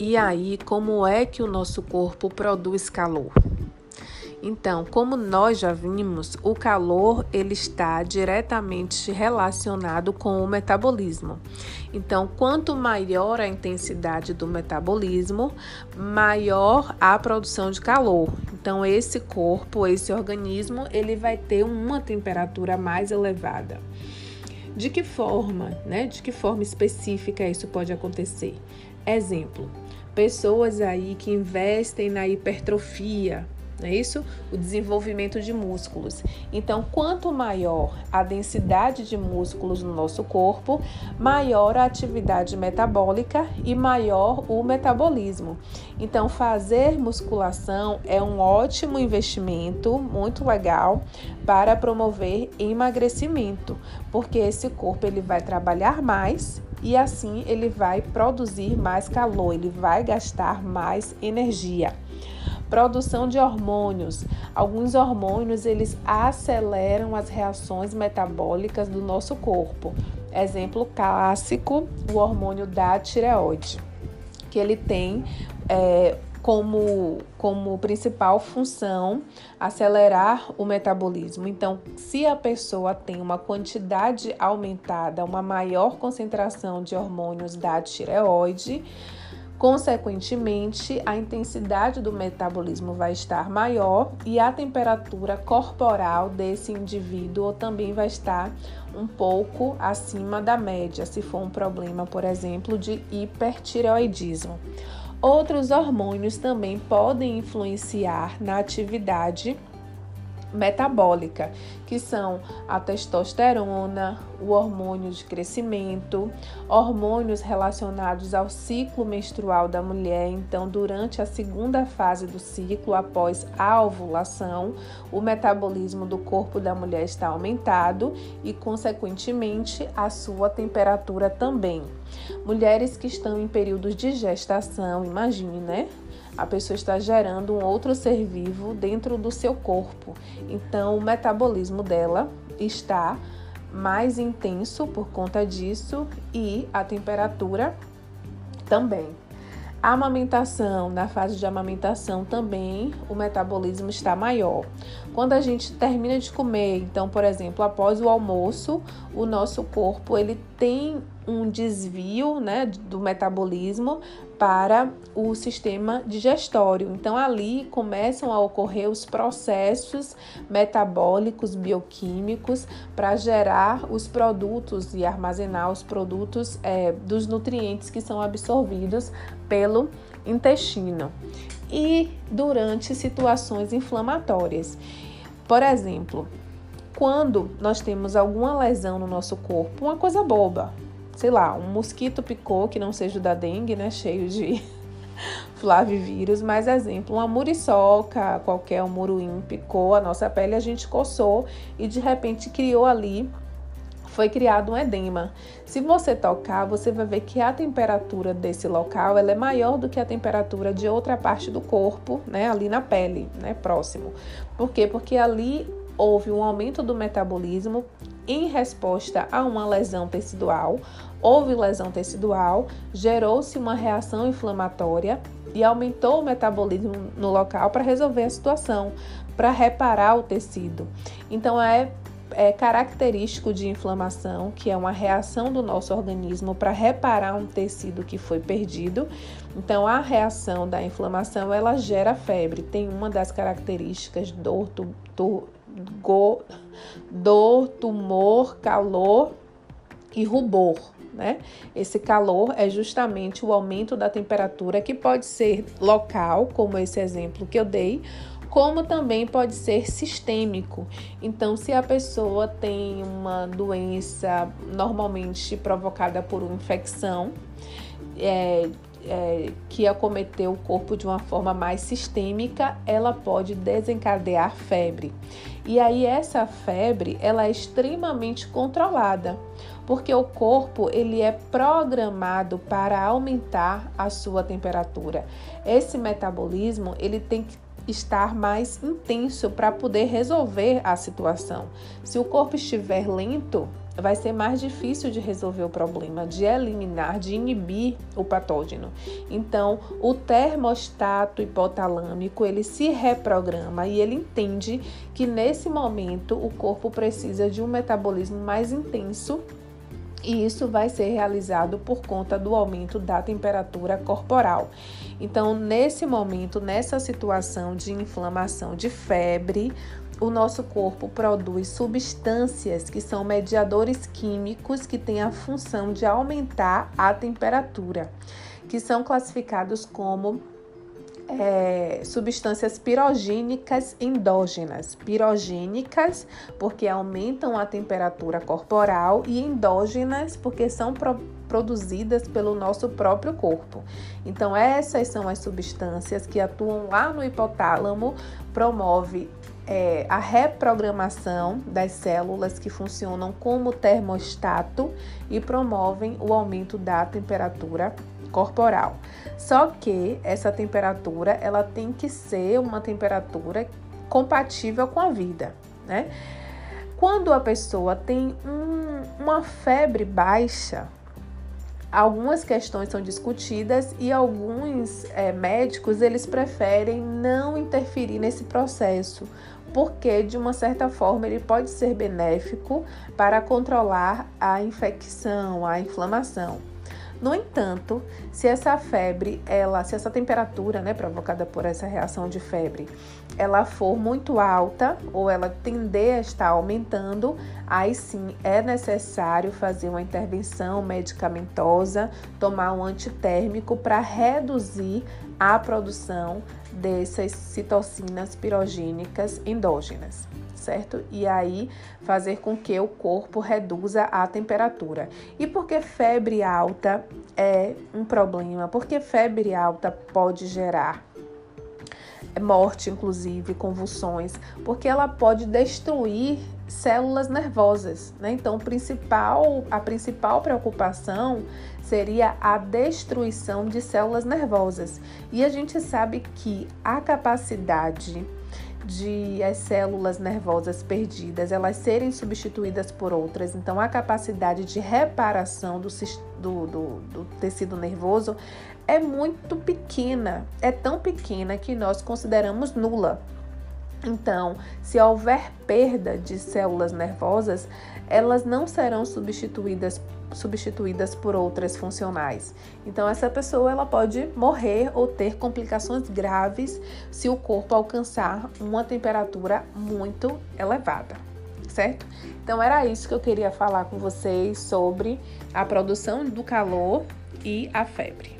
E aí, como é que o nosso corpo produz calor? Então, como nós já vimos, o calor ele está diretamente relacionado com o metabolismo. Então, quanto maior a intensidade do metabolismo, maior a produção de calor. Então, esse corpo, esse organismo, ele vai ter uma temperatura mais elevada. De que forma, né? De que forma específica isso pode acontecer? Exemplo: pessoas aí que investem na hipertrofia, não é isso? O desenvolvimento de músculos. Então, quanto maior a densidade de músculos no nosso corpo, maior a atividade metabólica e maior o metabolismo. Então, fazer musculação é um ótimo investimento, muito legal, para promover emagrecimento, porque esse corpo ele vai trabalhar mais e assim ele vai produzir mais calor, ele vai gastar mais energia. Produção de hormônios. Alguns hormônios eles aceleram as reações metabólicas do nosso corpo. Exemplo clássico, o hormônio da tireoide, que ele tem é, como, como principal função acelerar o metabolismo. Então, se a pessoa tem uma quantidade aumentada, uma maior concentração de hormônios da tireoide, Consequentemente, a intensidade do metabolismo vai estar maior e a temperatura corporal desse indivíduo também vai estar um pouco acima da média, se for um problema, por exemplo, de hipertireoidismo. Outros hormônios também podem influenciar na atividade metabólica, que são a testosterona, o hormônio de crescimento, hormônios relacionados ao ciclo menstrual da mulher. Então, durante a segunda fase do ciclo, após a ovulação, o metabolismo do corpo da mulher está aumentado e, consequentemente, a sua temperatura também. Mulheres que estão em períodos de gestação, imagine, né? A pessoa está gerando um outro ser vivo dentro do seu corpo. Então, o metabolismo dela está mais intenso por conta disso e a temperatura também. A amamentação, na fase de amamentação também, o metabolismo está maior. Quando a gente termina de comer, então, por exemplo, após o almoço, o nosso corpo ele tem um desvio, né, do metabolismo para o sistema digestório. Então, ali começam a ocorrer os processos metabólicos, bioquímicos, para gerar os produtos e armazenar os produtos é, dos nutrientes que são absorvidos pelo intestino. E durante situações inflamatórias. Por exemplo, quando nós temos alguma lesão no nosso corpo, uma coisa boba, sei lá, um mosquito picou, que não seja o da dengue, né, cheio de flavivírus, mas exemplo, uma muriçoca, qualquer um muruim picou a nossa pele, a gente coçou e de repente criou ali foi criado um edema. Se você tocar, você vai ver que a temperatura desse local ela é maior do que a temperatura de outra parte do corpo, né, ali na pele, né, próximo. Por quê? Porque ali houve um aumento do metabolismo em resposta a uma lesão tecidual. Houve lesão tecidual, gerou-se uma reação inflamatória e aumentou o metabolismo no local para resolver a situação, para reparar o tecido. Então é é característico de inflamação, que é uma reação do nosso organismo para reparar um tecido que foi perdido. Então, a reação da inflamação ela gera febre. Tem uma das características dor, tu, tu, go, dor, tumor, calor e rubor. Né? Esse calor é justamente o aumento da temperatura que pode ser local, como esse exemplo que eu dei, como também pode ser sistêmico. Então, se a pessoa tem uma doença normalmente provocada por uma infecção, é, é, que acometeu o corpo de uma forma mais sistêmica, ela pode desencadear febre. E aí essa febre, ela é extremamente controlada, porque o corpo ele é programado para aumentar a sua temperatura. Esse metabolismo, ele tem que estar mais intenso para poder resolver a situação. Se o corpo estiver lento, vai ser mais difícil de resolver o problema, de eliminar, de inibir o patógeno. Então, o termostato hipotalâmico, ele se reprograma e ele entende que nesse momento o corpo precisa de um metabolismo mais intenso e isso vai ser realizado por conta do aumento da temperatura corporal. Então, nesse momento, nessa situação de inflamação, de febre, o nosso corpo produz substâncias que são mediadores químicos que têm a função de aumentar a temperatura, que são classificados como é, substâncias pirogênicas endógenas. Pirogênicas porque aumentam a temperatura corporal e endógenas porque são pro, produzidas pelo nosso próprio corpo. Então essas são as substâncias que atuam lá no hipotálamo, promove é, a reprogramação das células que funcionam como termostato e promovem o aumento da temperatura corporal. Só que essa temperatura ela tem que ser uma temperatura compatível com a vida, né? Quando a pessoa tem um, uma febre baixa, algumas questões são discutidas e alguns é, médicos eles preferem não interferir nesse processo, porque de uma certa forma ele pode ser benéfico para controlar a infecção, a inflamação. No entanto, se essa febre, ela, se essa temperatura, né, provocada por essa reação de febre, ela for muito alta ou ela tender a estar aumentando, aí sim é necessário fazer uma intervenção medicamentosa, tomar um antitérmico para reduzir a produção dessas citocinas pirogênicas endógenas certo? E aí fazer com que o corpo reduza a temperatura. E por que febre alta é um problema? Porque febre alta pode gerar morte, inclusive, convulsões, porque ela pode destruir células nervosas, né? Então, principal, a principal preocupação seria a destruição de células nervosas. E a gente sabe que a capacidade de as células nervosas perdidas elas serem substituídas por outras. Então, a capacidade de reparação do, do, do, do tecido nervoso é muito pequena, é tão pequena que nós consideramos nula. Então, se houver perda de células nervosas, elas não serão substituídas substituídas por outras funcionais. Então essa pessoa ela pode morrer ou ter complicações graves se o corpo alcançar uma temperatura muito elevada, certo? Então era isso que eu queria falar com vocês sobre a produção do calor e a febre.